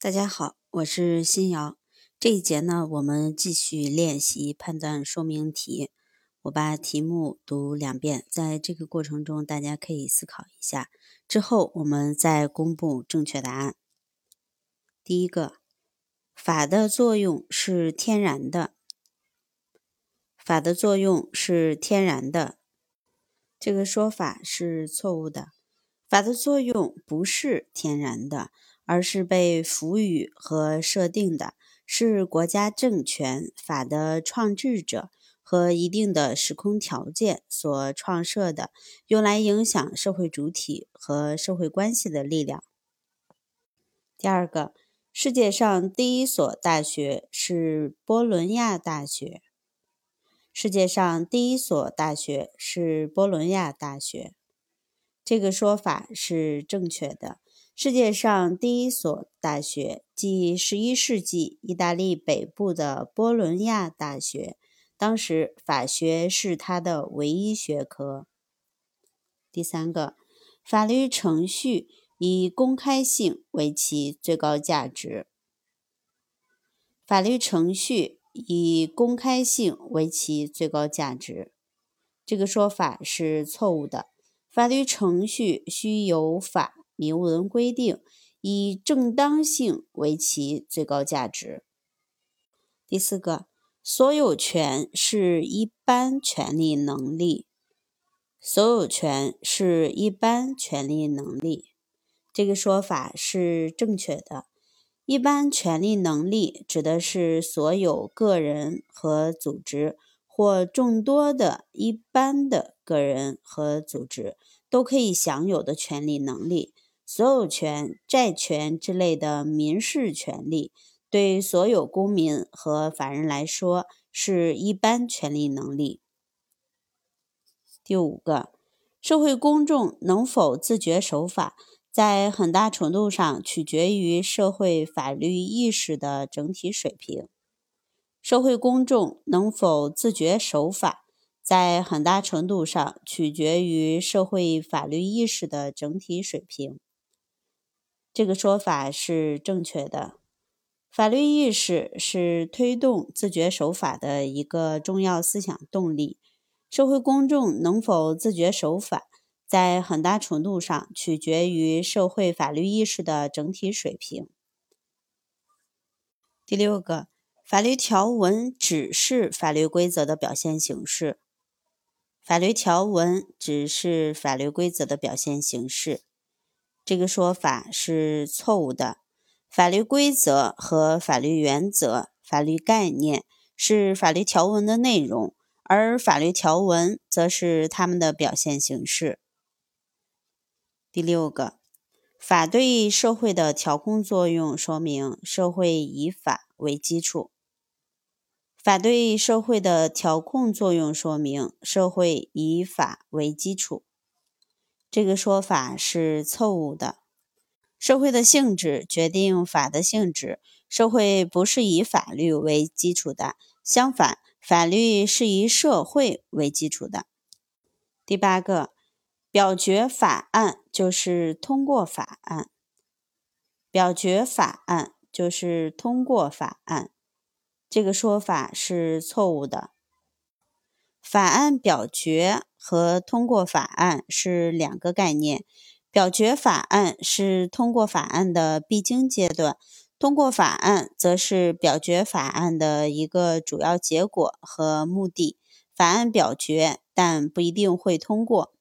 大家好，我是新瑶。这一节呢，我们继续练习判断说明题。我把题目读两遍，在这个过程中，大家可以思考一下。之后我们再公布正确答案。第一个，法的作用是天然的。法的作用是天然的，这个说法是错误的。法的作用不是天然的。而是被赋予和设定的，是国家政权法的创制者和一定的时空条件所创设的，用来影响社会主体和社会关系的力量。第二个，世界上第一所大学是波伦亚大学。世界上第一所大学是波伦亚大学，这个说法是正确的。世界上第一所大学，即十一世纪意大利北部的波伦亚大学。当时法学是它的唯一学科。第三个，法律程序以公开性为其最高价值。法律程序以公开性为其最高价值，这个说法是错误的。法律程序需有法。明文规定以正当性为其最高价值。第四个，所有权是一般权利能力。所有权是一般权利能力，这个说法是正确的。一般权利能力指的是所有个人和组织或众多的一般的个人和组织都可以享有的权利能力。所有权、债权之类的民事权利，对所有公民和法人来说是一般权利能力。第五个，社会公众能否自觉守法，在很大程度上取决于社会法律意识的整体水平。社会公众能否自觉守法，在很大程度上取决于社会法律意识的整体水平。这个说法是正确的。法律意识是推动自觉守法的一个重要思想动力。社会公众能否自觉守法，在很大程度上取决于社会法律意识的整体水平。第六个，法律条文只是法律规则的表现形式。法律条文只是法律规则的表现形式。这个说法是错误的。法律规则和法律原则、法律概念是法律条文的内容，而法律条文则是它们的表现形式。第六个，法对社会的调控作用，说明社会以法为基础。法对社会的调控作用，说明社会以法为基础。这个说法是错误的。社会的性质决定法的性质，社会不是以法律为基础的，相反，法律是以社会为基础的。第八个，表决法案就是通过法案。表决法案就是通过法案，这个说法是错误的。法案表决和通过法案是两个概念。表决法案是通过法案的必经阶段，通过法案则是表决法案的一个主要结果和目的。法案表决，但不一定会通过。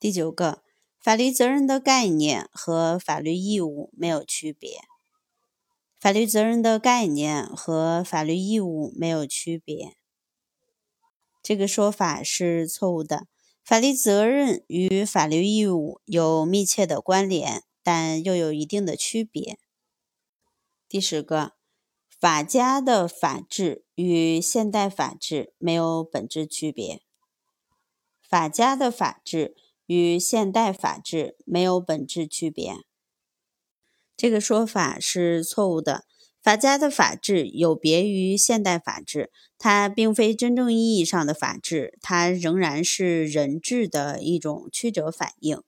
第九个，法律责任的概念和法律义务没有区别。法律责任的概念和法律义务没有区别。这个说法是错误的。法律责任与法律义务有密切的关联，但又有一定的区别。第十个，法家的法治与现代法治没有本质区别。法家的法治与现代法治没有本质区别。这个说法是错误的。法家的法治有别于现代法治，它并非真正意义上的法治，它仍然是人治的一种曲折反应。